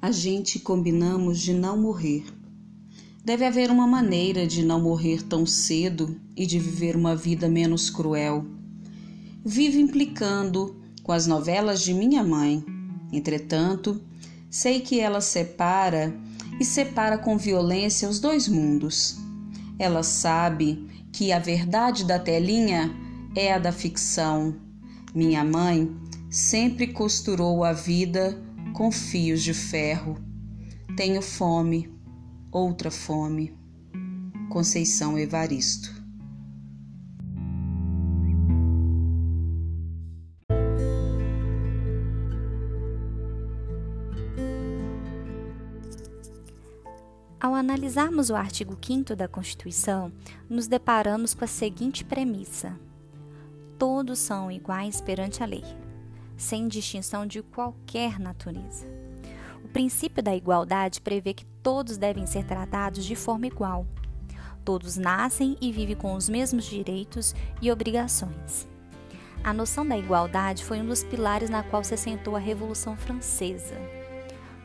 a gente combinamos de não morrer. Deve haver uma maneira de não morrer tão cedo e de viver uma vida menos cruel. Vivo implicando com as novelas de minha mãe. Entretanto, sei que ela separa e separa com violência os dois mundos. Ela sabe que a verdade da telinha é a da ficção. Minha mãe sempre costurou a vida com fios de ferro. Tenho fome, outra fome. Conceição Evaristo. Ao analisarmos o artigo 5 da Constituição, nos deparamos com a seguinte premissa: todos são iguais perante a lei, sem distinção de qualquer natureza. O princípio da igualdade prevê que todos devem ser tratados de forma igual. Todos nascem e vivem com os mesmos direitos e obrigações. A noção da igualdade foi um dos pilares na qual se assentou a Revolução Francesa.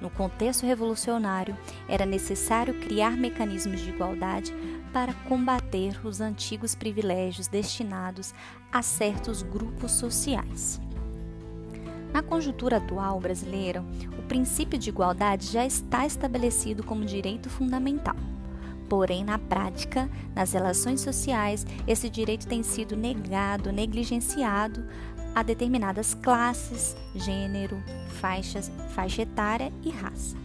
No contexto revolucionário, era necessário criar mecanismos de igualdade para combater os antigos privilégios destinados a certos grupos sociais. Na conjuntura atual brasileira, o princípio de igualdade já está estabelecido como direito fundamental. Porém, na prática, nas relações sociais, esse direito tem sido negado, negligenciado a determinadas classes, gênero, faixas, faixa etária e raça.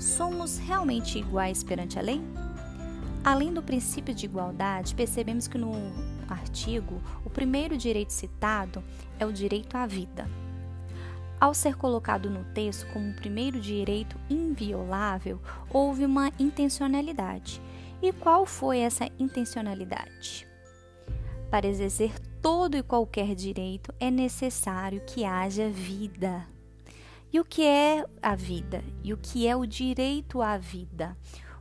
Somos realmente iguais perante a lei? Além do princípio de igualdade, percebemos que no artigo o primeiro direito citado é o direito à vida. Ao ser colocado no texto como o primeiro direito inviolável, houve uma intencionalidade. E qual foi essa intencionalidade? Para exercer todo e qualquer direito é necessário que haja vida. E o que é a vida? E o que é o direito à vida?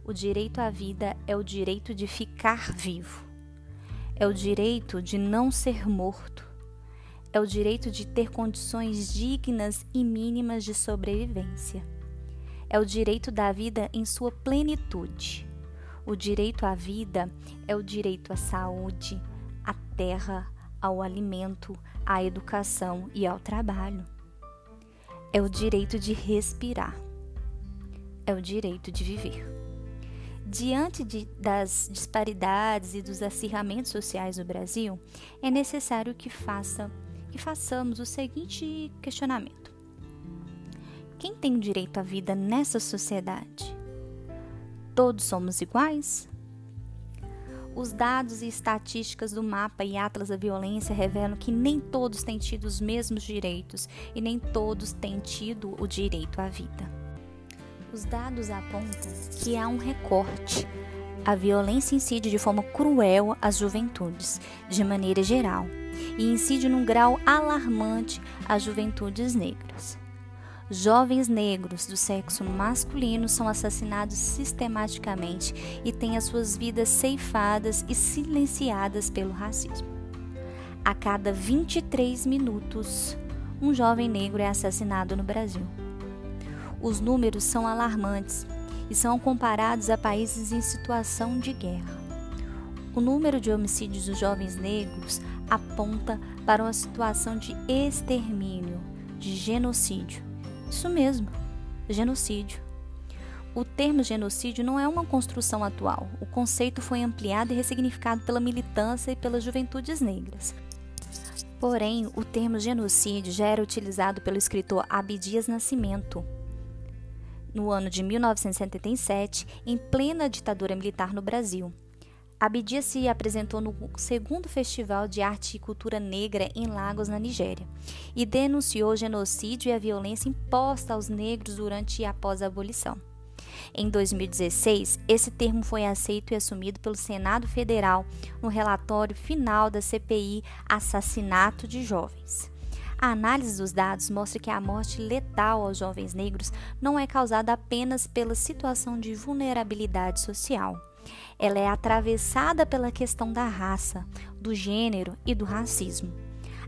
O direito à vida é o direito de ficar vivo. É o direito de não ser morto. É o direito de ter condições dignas e mínimas de sobrevivência. É o direito da vida em sua plenitude. O direito à vida é o direito à saúde, à terra, ao alimento, à educação e ao trabalho. É o direito de respirar. É o direito de viver. Diante de, das disparidades e dos acirramentos sociais no Brasil, é necessário que, faça, que façamos o seguinte questionamento: Quem tem direito à vida nessa sociedade? Todos somos iguais? Os dados e estatísticas do mapa e Atlas da Violência revelam que nem todos têm tido os mesmos direitos e nem todos têm tido o direito à vida. Os dados apontam que há um recorte. A violência incide de forma cruel às juventudes, de maneira geral, e incide num grau alarmante às juventudes negras. Jovens negros do sexo masculino são assassinados sistematicamente e têm as suas vidas ceifadas e silenciadas pelo racismo. A cada 23 minutos, um jovem negro é assassinado no Brasil. Os números são alarmantes e são comparados a países em situação de guerra. O número de homicídios dos jovens negros aponta para uma situação de extermínio, de genocídio isso mesmo, genocídio. O termo genocídio não é uma construção atual. O conceito foi ampliado e ressignificado pela militância e pelas juventudes negras. Porém, o termo genocídio já era utilizado pelo escritor Abdias Nascimento no ano de 1977, em plena ditadura militar no Brasil. Abdias se apresentou no segundo Festival de Arte e Cultura Negra em Lagos, na Nigéria, e denunciou o genocídio e a violência imposta aos negros durante e após a abolição. Em 2016, esse termo foi aceito e assumido pelo Senado Federal no relatório final da CPI Assassinato de Jovens. A análise dos dados mostra que a morte letal aos jovens negros não é causada apenas pela situação de vulnerabilidade social ela é atravessada pela questão da raça, do gênero e do racismo.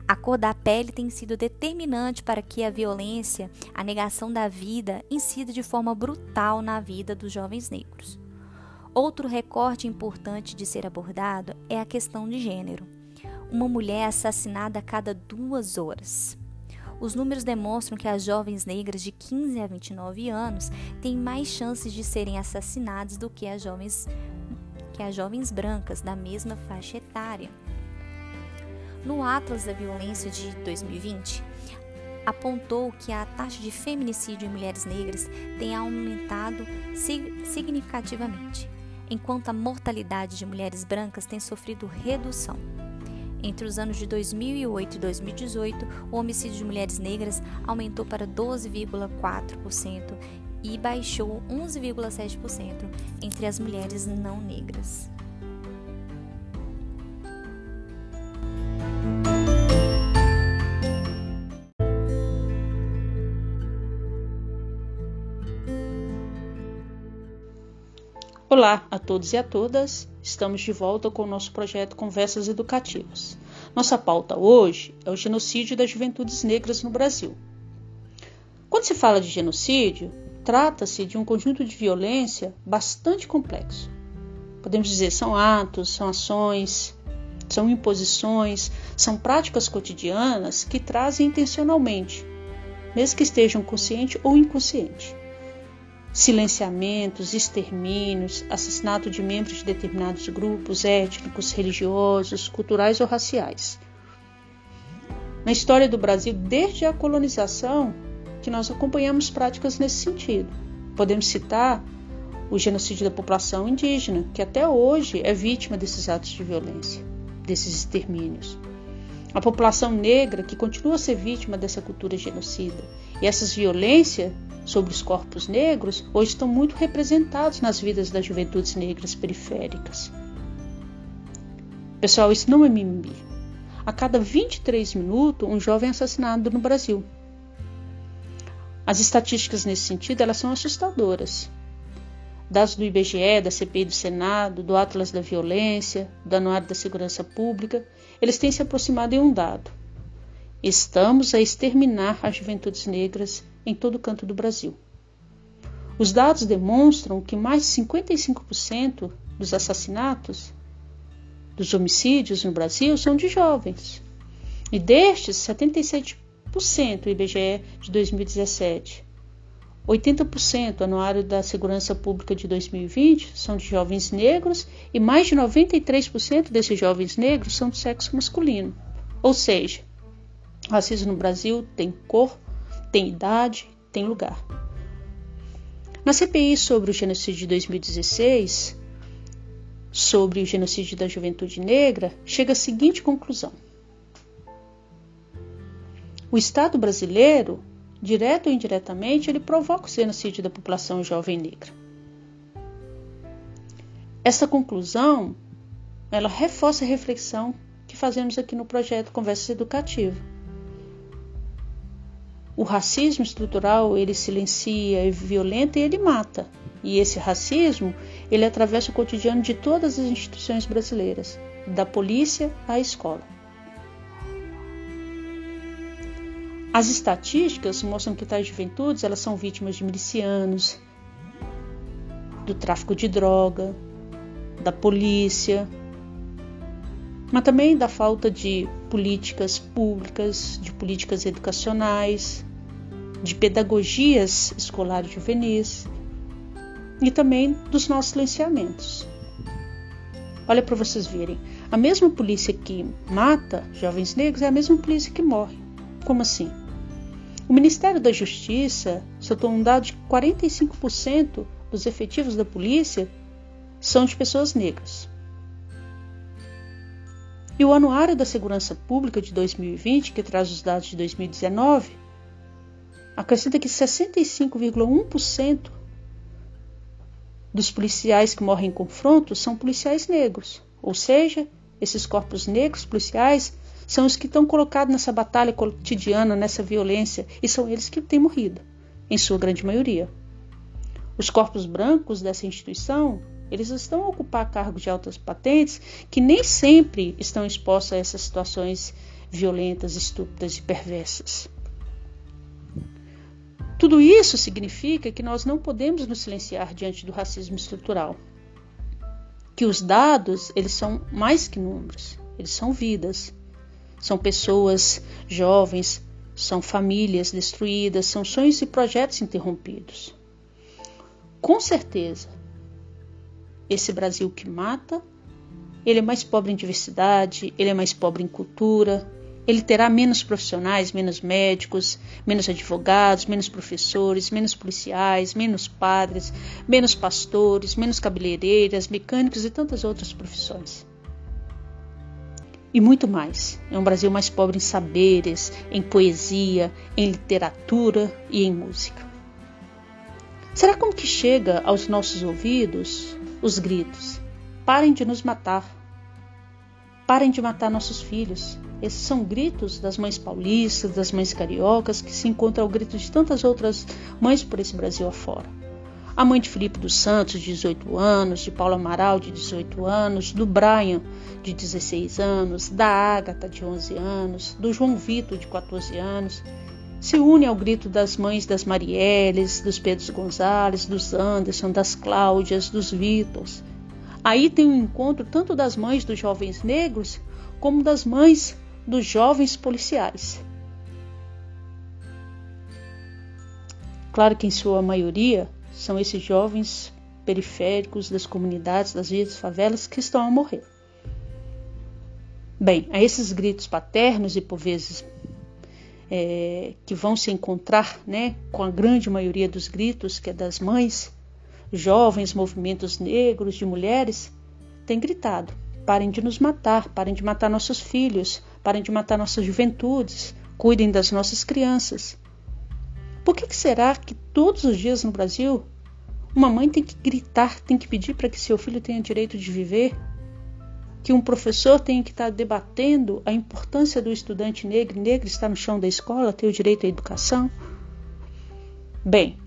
A cor da pele tem sido determinante para que a violência, a negação da vida, incida de forma brutal na vida dos jovens negros. Outro recorte importante de ser abordado é a questão de gênero. Uma mulher é assassinada a cada duas horas. Os números demonstram que as jovens negras de 15 a 29 anos têm mais chances de serem assassinadas do que as jovens, que as jovens brancas da mesma faixa etária. No Atlas da Violência de 2020, apontou que a taxa de feminicídio em mulheres negras tem aumentado significativamente, enquanto a mortalidade de mulheres brancas tem sofrido redução. Entre os anos de 2008 e 2018, o homicídio de mulheres negras aumentou para 12,4% e baixou 11,7% entre as mulheres não negras. Olá a todos e a todas, estamos de volta com o nosso projeto Conversas Educativas. Nossa pauta hoje é o genocídio das juventudes negras no Brasil. Quando se fala de genocídio, trata-se de um conjunto de violência bastante complexo. Podemos dizer, são atos, são ações, são imposições, são práticas cotidianas que trazem intencionalmente, mesmo que estejam consciente ou inconsciente silenciamentos, extermínios, assassinato de membros de determinados grupos étnicos, religiosos, culturais ou raciais. Na história do Brasil, desde a colonização, que nós acompanhamos práticas nesse sentido. Podemos citar o genocídio da população indígena, que até hoje é vítima desses atos de violência, desses extermínios. A população negra, que continua a ser vítima dessa cultura genocida. E essas violências sobre os corpos negros hoje estão muito representados nas vidas das juventudes negras periféricas. Pessoal, isso não é mimimi. A cada 23 minutos, um jovem é assassinado no Brasil. As estatísticas nesse sentido elas são assustadoras. Dados do IBGE, da CPI do Senado, do Atlas da Violência, do Anuário da Segurança Pública, eles têm se aproximado em um dado. Estamos a exterminar as juventudes negras em todo canto do Brasil. Os dados demonstram que mais de 55% dos assassinatos, dos homicídios no Brasil são de jovens. E destes, 77% o IBGE de 2017. 80% anuário da Segurança Pública de 2020 são de jovens negros e mais de 93% desses jovens negros são do sexo masculino. Ou seja, o racismo no Brasil tem cor, tem idade, tem lugar. Na CPI sobre o genocídio de 2016, sobre o genocídio da juventude negra, chega a seguinte conclusão: o Estado brasileiro, direto ou indiretamente, ele provoca o genocídio da população jovem negra. Essa conclusão, ela reforça a reflexão que fazemos aqui no projeto Conversas Educativas o racismo estrutural, ele silencia, é violento e ele mata. E esse racismo, ele atravessa o cotidiano de todas as instituições brasileiras, da polícia à escola. As estatísticas mostram que tais juventudes elas são vítimas de milicianos, do tráfico de droga, da polícia, mas também da falta de políticas públicas, de políticas educacionais, de pedagogias escolares juvenis e também dos nossos silenciamentos. Olha para vocês verem, a mesma polícia que mata jovens negros é a mesma polícia que morre. Como assim? O Ministério da Justiça soltou um dado de 45% dos efetivos da polícia são de pessoas negras. E o Anuário da Segurança Pública de 2020, que traz os dados de 2019, acrescenta que 65,1% dos policiais que morrem em confronto são policiais negros. Ou seja, esses corpos negros policiais são os que estão colocados nessa batalha cotidiana, nessa violência, e são eles que têm morrido, em sua grande maioria. Os corpos brancos dessa instituição eles estão a ocupar cargos de altas patentes que nem sempre estão expostos a essas situações violentas, estúpidas e perversas. Tudo isso significa que nós não podemos nos silenciar diante do racismo estrutural. Que os dados, eles são mais que números, eles são vidas. São pessoas jovens, são famílias destruídas, são sonhos e projetos interrompidos. Com certeza, esse Brasil que mata, ele é mais pobre em diversidade, ele é mais pobre em cultura, ele terá menos profissionais, menos médicos, menos advogados, menos professores, menos policiais, menos padres, menos pastores, menos cabeleireiras, mecânicos e tantas outras profissões. E muito mais. É um Brasil mais pobre em saberes, em poesia, em literatura e em música. Será como que chega aos nossos ouvidos os gritos: parem de nos matar, parem de matar nossos filhos, esses são gritos das mães paulistas, das mães cariocas, que se encontram ao grito de tantas outras mães por esse Brasil afora. A mãe de Felipe dos Santos, de 18 anos, de Paulo Amaral, de 18 anos, do Brian, de 16 anos, da Ágata, de 11 anos, do João Vitor, de 14 anos, se une ao grito das mães das Marielles, dos Pedros Gonzalez, dos Anderson, das Cláudias, dos Vítors. Aí tem um encontro tanto das mães dos jovens negros como das mães dos jovens policiais. Claro que em sua maioria são esses jovens periféricos das comunidades, das vias favelas que estão a morrer. Bem, a esses gritos paternos e por vezes é, que vão se encontrar né, com a grande maioria dos gritos, que é das mães, jovens, movimentos negros, de mulheres, têm gritado: parem de nos matar, parem de matar nossos filhos, parem de matar nossas juventudes, cuidem das nossas crianças. Por que, que será que todos os dias no Brasil uma mãe tem que gritar, tem que pedir para que seu filho tenha direito de viver? Que um professor tenha que estar debatendo a importância do estudante negro negro estar no chão da escola, ter o direito à educação? Bem,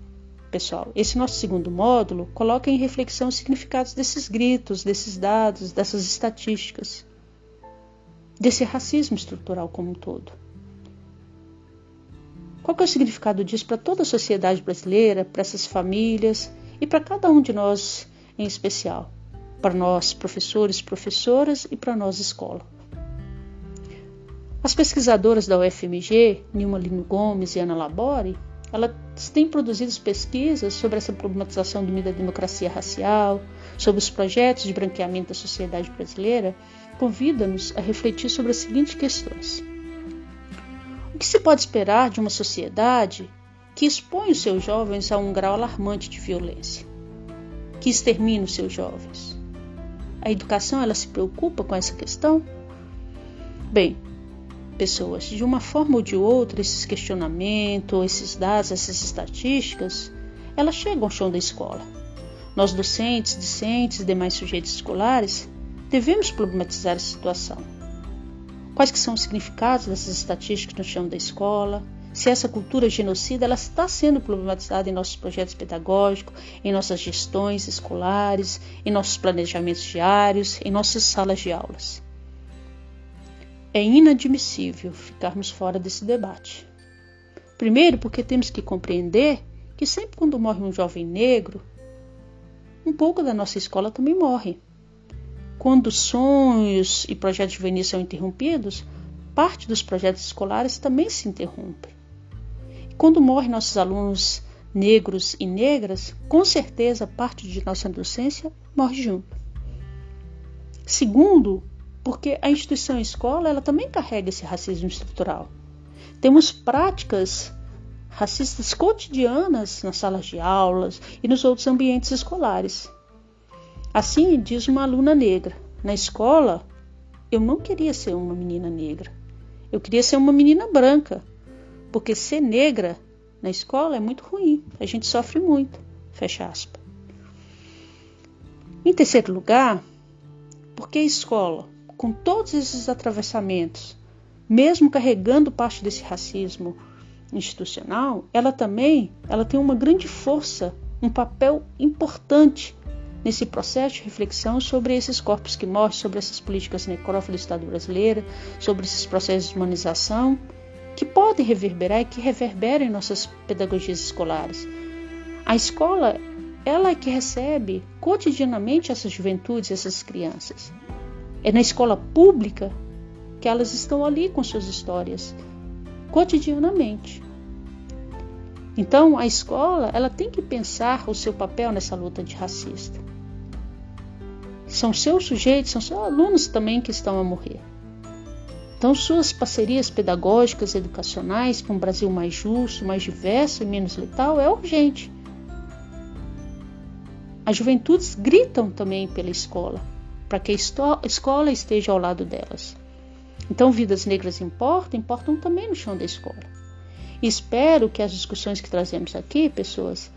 pessoal, esse nosso segundo módulo coloca em reflexão os significados desses gritos, desses dados, dessas estatísticas desse racismo estrutural como um todo. Qual é o significado disso para toda a sociedade brasileira, para essas famílias e para cada um de nós em especial? Para nós, professores, professoras e para nós, escola. As pesquisadoras da UFMG, Nilma Lino Gomes e Ana Labore, elas têm produzido pesquisas sobre essa problematização do da democracia racial, sobre os projetos de branqueamento da sociedade brasileira convida-nos a refletir sobre as seguintes questões. O que se pode esperar de uma sociedade que expõe os seus jovens a um grau alarmante de violência, que extermina os seus jovens? A educação ela se preocupa com essa questão? Bem, pessoas, de uma forma ou de outra, esses questionamentos, esses dados, essas estatísticas, elas chegam ao chão da escola. Nós docentes, discentes e demais sujeitos escolares devemos problematizar a situação. Quais que são os significados dessas estatísticas no chão da escola? Se essa cultura genocida ela está sendo problematizada em nossos projetos pedagógicos, em nossas gestões escolares, em nossos planejamentos diários, em nossas salas de aulas. É inadmissível ficarmos fora desse debate. Primeiro, porque temos que compreender que sempre quando morre um jovem negro, um pouco da nossa escola também morre. Quando sonhos e projetos juvenis são interrompidos, parte dos projetos escolares também se interrompe. Quando morrem nossos alunos negros e negras, com certeza parte de nossa docência morre junto. Segundo, porque a instituição escola ela também carrega esse racismo estrutural. Temos práticas racistas cotidianas nas salas de aulas e nos outros ambientes escolares. Assim diz uma aluna negra: na escola eu não queria ser uma menina negra. Eu queria ser uma menina branca, porque ser negra na escola é muito ruim. A gente sofre muito. Fecha aspas. Em terceiro lugar, porque a escola, com todos esses atravessamentos, mesmo carregando parte desse racismo institucional, ela também ela tem uma grande força, um papel importante nesse processo de reflexão sobre esses corpos que morrem, sobre essas políticas necrófilas do Estado brasileiro, sobre esses processos de humanização, que podem reverberar e que reverberam em nossas pedagogias escolares. A escola, ela é que recebe cotidianamente essas juventudes, essas crianças. É na escola pública que elas estão ali com suas histórias, cotidianamente. Então, a escola ela tem que pensar o seu papel nessa luta antirracista. São seus sujeitos, são seus alunos também que estão a morrer. Então, suas parcerias pedagógicas, educacionais para um Brasil mais justo, mais diverso e menos letal é urgente. As juventudes gritam também pela escola, para que a escola esteja ao lado delas. Então, vidas negras importam, importam também no chão da escola. Espero que as discussões que trazemos aqui, pessoas,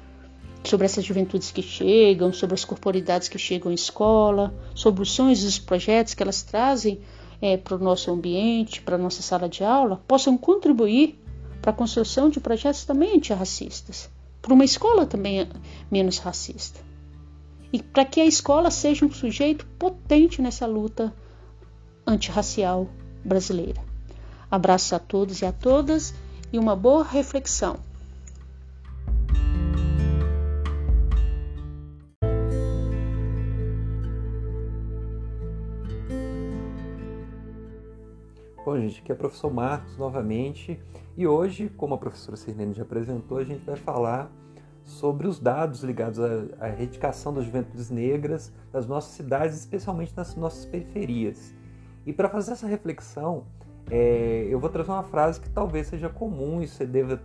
sobre essas juventudes que chegam, sobre as corporidades que chegam à escola, sobre os sonhos e os projetos que elas trazem é, para o nosso ambiente, para a nossa sala de aula, possam contribuir para a construção de projetos também antirracistas, para uma escola também menos racista. E para que a escola seja um sujeito potente nessa luta antirracial brasileira. Abraços a todos e a todas e uma boa reflexão. Bom, gente, aqui é o professor Marcos novamente e hoje, como a professora Sirlene já apresentou, a gente vai falar sobre os dados ligados à, erradicação das juventudes negras das nossas cidades, especialmente nas nossas periferias. E para fazer essa reflexão, é, eu vou trazer uma frase que talvez seja comum e você deva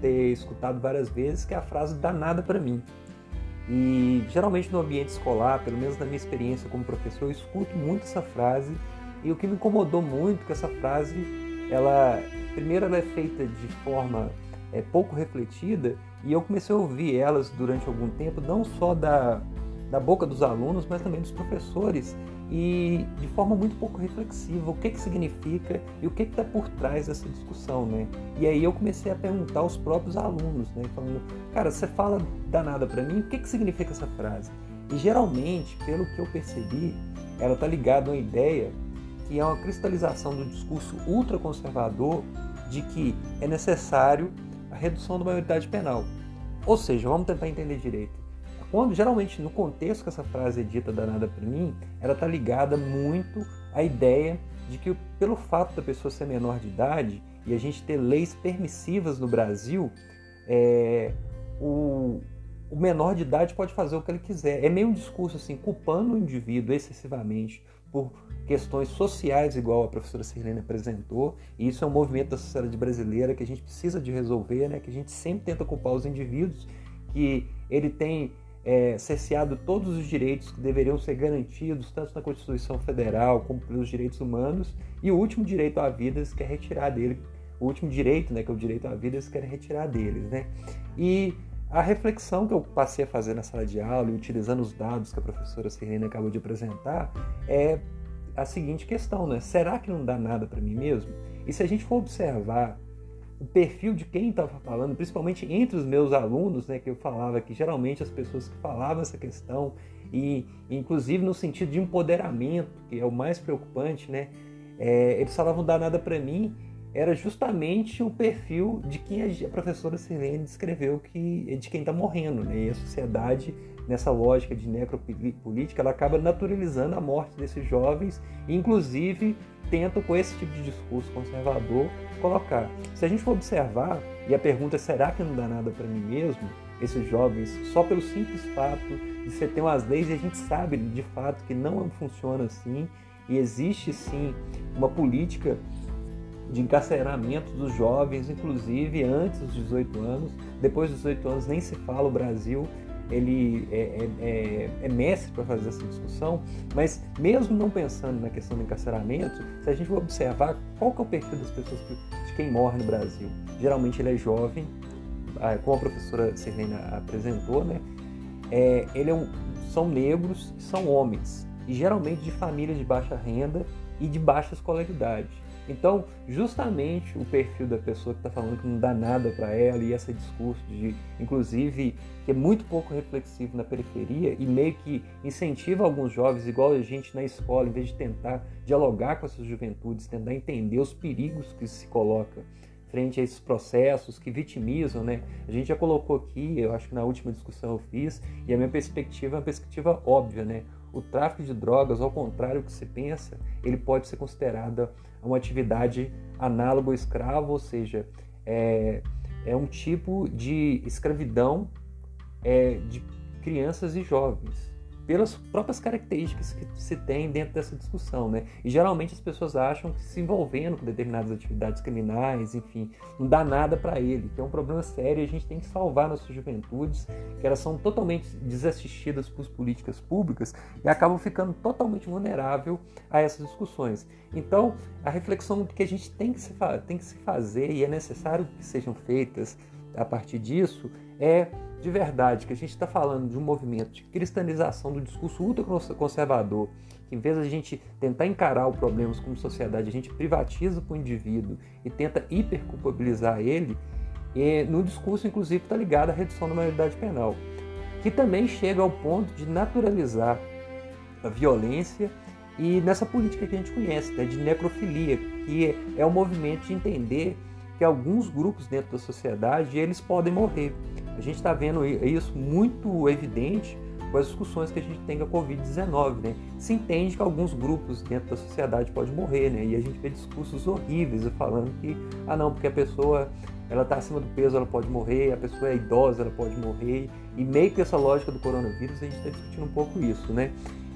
ter escutado várias vezes, que é a frase danada para mim. E geralmente no ambiente escolar, pelo menos na minha experiência como professor, eu escuto muito essa frase e o que me incomodou muito é que essa frase, ela primeiro ela é feita de forma é, pouco refletida e eu comecei a ouvir elas durante algum tempo, não só da, da boca dos alunos, mas também dos professores e de forma muito pouco reflexiva o que, que significa e o que está por trás dessa discussão, né? E aí eu comecei a perguntar aos próprios alunos, né? Falando, cara, você fala danada para mim, o que, que significa essa frase? E geralmente, pelo que eu percebi, ela está ligada a uma ideia que é uma cristalização do discurso ultraconservador de que é necessário a redução da maioridade penal. Ou seja, vamos tentar entender direito. Quando geralmente no contexto que essa frase é dita danada para mim, ela está ligada muito à ideia de que pelo fato da pessoa ser menor de idade e a gente ter leis permissivas no Brasil, é, o, o menor de idade pode fazer o que ele quiser. É meio um discurso assim, culpando o indivíduo excessivamente por questões sociais, igual a professora Sirlene apresentou, e isso é um movimento da sociedade brasileira que a gente precisa de resolver, né? que a gente sempre tenta culpar os indivíduos, que ele tem é, cerceado todos os direitos que deveriam ser garantidos, tanto na Constituição Federal como pelos direitos humanos, e o último direito à vida eles querem retirar dele, o último direito, né, que é o direito à vida, eles querem retirar deles, né? E a reflexão que eu passei a fazer na sala de aula, e utilizando os dados que a professora Serena acabou de apresentar, é a seguinte questão, né? Será que não dá nada para mim mesmo? E se a gente for observar o perfil de quem estava falando, principalmente entre os meus alunos, né, que eu falava que geralmente as pessoas que falavam essa questão e inclusive no sentido de empoderamento, que é o mais preocupante, né, é, eles falavam danada para mim era justamente o perfil de quem a professora Sirlene descreveu que de quem está morrendo, né? E a sociedade nessa lógica de necropolítica, ela acaba naturalizando a morte desses jovens, inclusive tentam com esse tipo de discurso conservador colocar. Se a gente for observar, e a pergunta é será que não dá nada para mim mesmo, esses jovens, só pelo simples fato de você ter umas leis e a gente sabe de fato que não funciona assim e existe sim uma política de encarceramento dos jovens, inclusive antes dos 18 anos, depois dos 18 anos nem se fala o Brasil. Ele é, é, é, é mestre para fazer essa discussão, mas mesmo não pensando na questão do encarceramento, se a gente for observar qual que é o perfil das pessoas que, de quem morre no Brasil, geralmente ele é jovem, ah, como a professora Serlena apresentou, né? É, ele é um, são negros, são homens. E geralmente de famílias de baixa renda e de baixa escolaridade. Então, justamente o perfil da pessoa que está falando que não dá nada para ela e esse discurso de, inclusive, que é muito pouco reflexivo na periferia e meio que incentiva alguns jovens, igual a gente na escola, em vez de tentar dialogar com essas juventudes, tentar entender os perigos que se coloca frente a esses processos que vitimizam, né? A gente já colocou aqui, eu acho que na última discussão eu fiz, e a minha perspectiva é uma perspectiva óbvia, né? O tráfico de drogas, ao contrário do que se pensa, ele pode ser considerado uma atividade análoga ao escravo, ou seja, é, é um tipo de escravidão é, de crianças e jovens pelas próprias características que se tem dentro dessa discussão, né? E geralmente as pessoas acham que se envolvendo com determinadas atividades criminais, enfim, não dá nada para ele, que é um problema sério e a gente tem que salvar nossas juventudes, que elas são totalmente desassistidas por políticas públicas e acabam ficando totalmente vulnerável a essas discussões. Então, a reflexão que a gente tem que se, tem que se fazer e é necessário que sejam feitas a partir disso é de verdade que a gente está falando de um movimento de cristalização do discurso ultraconservador, que em vez de a gente tentar encarar os problemas como sociedade, a gente privatiza para o indivíduo e tenta hiperculpabilizar ele, e no discurso, inclusive, está ligado à redução da maioridade penal, que também chega ao ponto de naturalizar a violência e nessa política que a gente conhece, né, de necrofilia, que é o movimento de entender que alguns grupos dentro da sociedade eles podem morrer. A gente está vendo isso muito evidente com as discussões que a gente tem com a Covid-19, né? Se entende que alguns grupos dentro da sociedade podem morrer, né? E a gente vê discursos horríveis falando que, ah não, porque a pessoa ela está acima do peso, ela pode morrer, a pessoa é idosa, ela pode morrer. E meio que essa lógica do coronavírus, a gente está discutindo um pouco isso, né?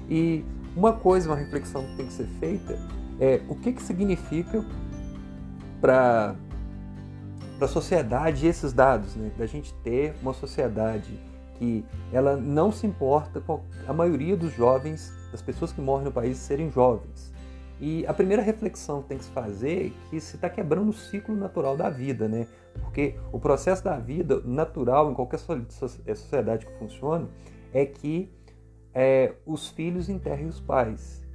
E uma coisa, uma reflexão que tem que ser feita é o que, que significa para para a sociedade esses dados, né? da gente ter uma sociedade que ela não se importa com a maioria dos jovens, das pessoas que morrem no país, serem jovens. E a primeira reflexão que tem que se fazer é que se está quebrando o ciclo natural da vida, né? Porque o processo da vida natural em qualquer é, sociedade que funcione é que é, os filhos enterrem os pais.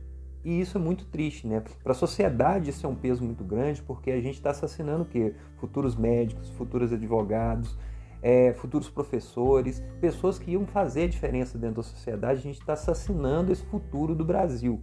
E isso é muito triste, né? Para a sociedade isso é um peso muito grande, porque a gente está assassinando o quê? Futuros médicos, futuros advogados, é, futuros professores, pessoas que iam fazer a diferença dentro da sociedade. A gente está assassinando esse futuro do Brasil.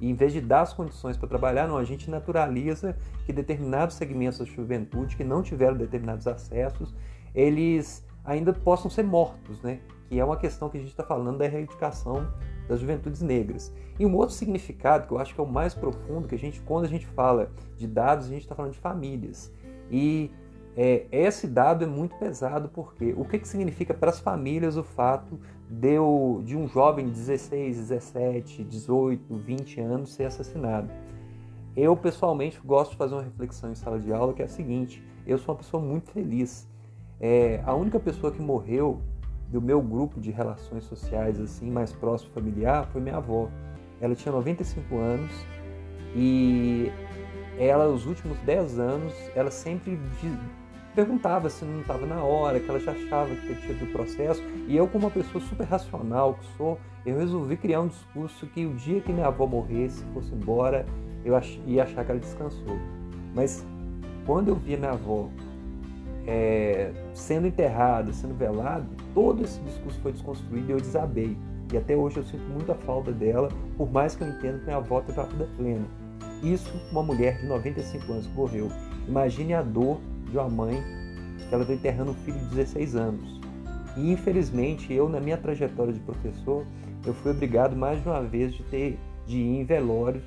E em vez de dar as condições para trabalhar, não, a gente naturaliza que determinados segmentos da juventude que não tiveram determinados acessos, eles ainda possam ser mortos, né? Que é uma questão que a gente está falando da erradicação das juventudes negras. E um outro significado que eu acho que é o mais profundo, que a gente, quando a gente fala de dados, a gente está falando de famílias. E é, esse dado é muito pesado porque o que, que significa para as famílias o fato de, de um jovem de 16, 17, 18, 20 anos ser assassinado? Eu, pessoalmente, gosto de fazer uma reflexão em sala de aula que é a seguinte: eu sou uma pessoa muito feliz. É, a única pessoa que morreu do meu grupo de relações sociais assim mais próximo familiar foi minha avó. Ela tinha 95 anos e ela os últimos 10 anos ela sempre perguntava se não estava na hora, que ela já achava que tinha do processo. E eu, como uma pessoa super racional que sou, eu resolvi criar um discurso que o dia que minha avó morresse, fosse embora, eu ia achar que ela descansou. Mas quando eu via minha avó é, sendo enterrada, sendo velada, todo esse discurso foi desconstruído e eu desabei. E até hoje eu sinto muita falta dela, por mais que eu entenda que minha avó teve a vida plena. Isso, uma mulher de 95 anos que morreu. Imagine a dor de uma mãe que ela está enterrando um filho de 16 anos. E infelizmente, eu, na minha trajetória de professor, eu fui obrigado mais de uma vez de ter de ir em velórios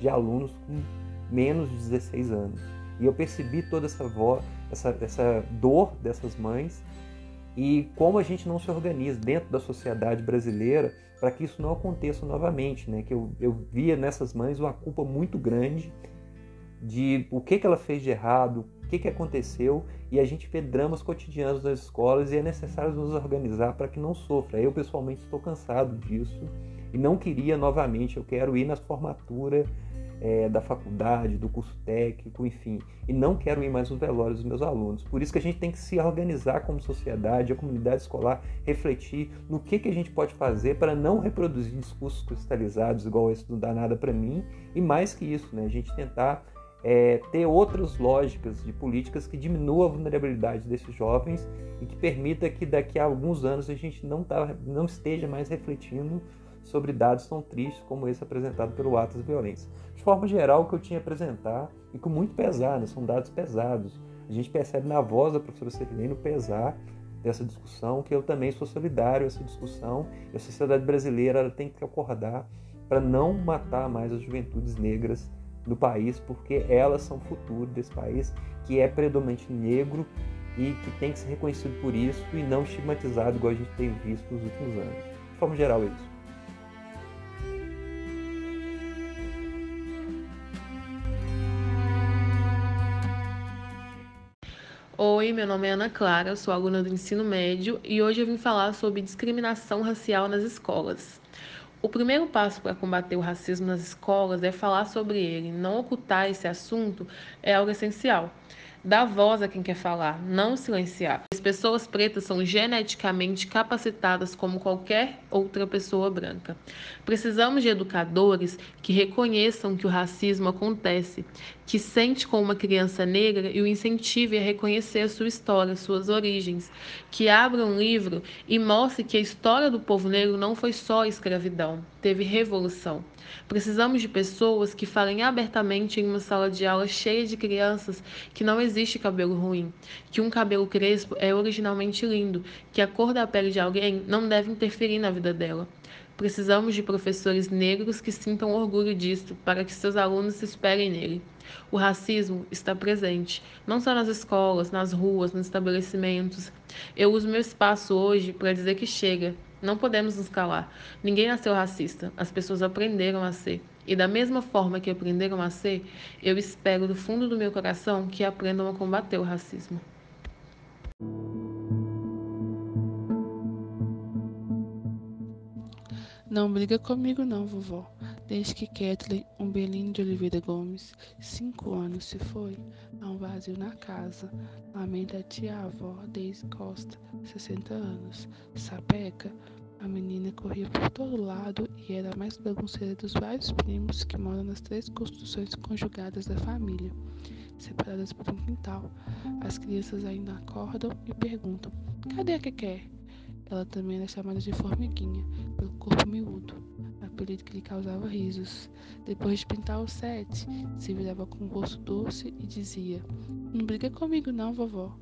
de alunos com menos de 16 anos. E eu percebi toda essa, voz, essa, essa dor dessas mães e como a gente não se organiza dentro da sociedade brasileira para que isso não aconteça novamente, né? Que eu, eu via nessas mães uma culpa muito grande de o que, que ela fez de errado, o que, que aconteceu, e a gente vê dramas cotidianos nas escolas e é necessário nos organizar para que não sofra. Eu, pessoalmente, estou cansado disso e não queria novamente, eu quero ir na formatura é, da faculdade, do curso técnico, enfim, e não quero ir mais nos velórios dos meus alunos. Por isso que a gente tem que se organizar como sociedade, a comunidade escolar, refletir no que, que a gente pode fazer para não reproduzir discursos cristalizados igual esse não dá nada para mim, e mais que isso, né, a gente tentar é, ter outras lógicas de políticas que diminuam a vulnerabilidade desses jovens e que permita que daqui a alguns anos a gente não, tá, não esteja mais refletindo sobre dados tão tristes como esse apresentado pelo Atos de Violência. De forma geral, o que eu tinha a apresentar, e com muito pesar, né, são dados pesados. A gente percebe na voz da professora Serlene o pesar dessa discussão, que eu também sou solidário a essa discussão, e a sociedade brasileira tem que acordar para não matar mais as juventudes negras no país, porque elas são o futuro desse país, que é predominante negro e que tem que ser reconhecido por isso e não estigmatizado igual a gente tem visto nos últimos anos. De forma geral, é isso. Oi, meu nome é Ana Clara, sou aluna do ensino médio e hoje eu vim falar sobre discriminação racial nas escolas. O primeiro passo para combater o racismo nas escolas é falar sobre ele. Não ocultar esse assunto é algo essencial. Dar voz a quem quer falar, não silenciar. As pessoas pretas são geneticamente capacitadas como qualquer outra pessoa branca. Precisamos de educadores que reconheçam que o racismo acontece, que sente com uma criança negra e o incentive a reconhecer a sua história, suas origens, que abra um livro e mostre que a história do povo negro não foi só escravidão, teve revolução. Precisamos de pessoas que falem abertamente em uma sala de aula cheia de crianças que não existe cabelo ruim, que um cabelo crespo é originalmente lindo, que a cor da pele de alguém não deve interferir na vida dela. Precisamos de professores negros que sintam orgulho disso, para que seus alunos se esperem nele. O racismo está presente, não só nas escolas, nas ruas, nos estabelecimentos. Eu uso meu espaço hoje para dizer que chega. Não podemos nos calar. Ninguém nasceu racista, as pessoas aprenderam a ser. E da mesma forma que aprenderam a ser, eu espero do fundo do meu coração que aprendam a combater o racismo. Não briga comigo não, vovó. Desde que Kathleen Umbelino de Oliveira Gomes, cinco anos, se foi, há um vazio na casa. Lamenta a tia-avó Deise Costa, 60 anos. Sapeca, a menina corria por todo lado e era a mais bagunceira dos vários primos que moram nas três construções conjugadas da família, separadas por um quintal. As crianças ainda acordam e perguntam: Cadê a Keké? Ela também era chamada de Formiguinha, pelo corpo miúdo, apelido que lhe causava risos. Depois de pintar o sete, se virava com o rosto doce e dizia: Não briga comigo, não, vovó.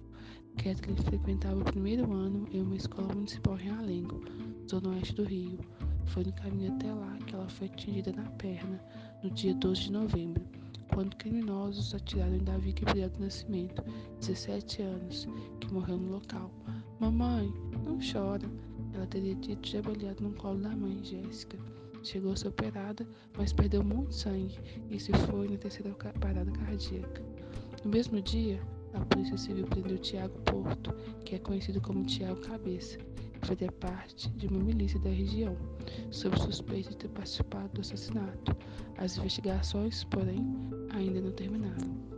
Kathleen frequentava o primeiro ano em uma escola municipal em Realengo, zona oeste do Rio. Foi no caminho até lá que ela foi atingida na perna, no dia 12 de novembro, quando criminosos atiraram em Davi Gabriel do Nascimento, 17 anos, que morreu no local. Mamãe, não chora. Ela teria tido jabalhado no colo da mãe, Jéssica. Chegou a ser operada, mas perdeu muito sangue e se foi na terceira parada cardíaca. No mesmo dia, a Polícia Civil prendeu Tiago Porto, que é conhecido como Tiago Cabeça, que fazia parte de uma milícia da região, sob suspeita de ter participado do assassinato. As investigações, porém, ainda não terminaram.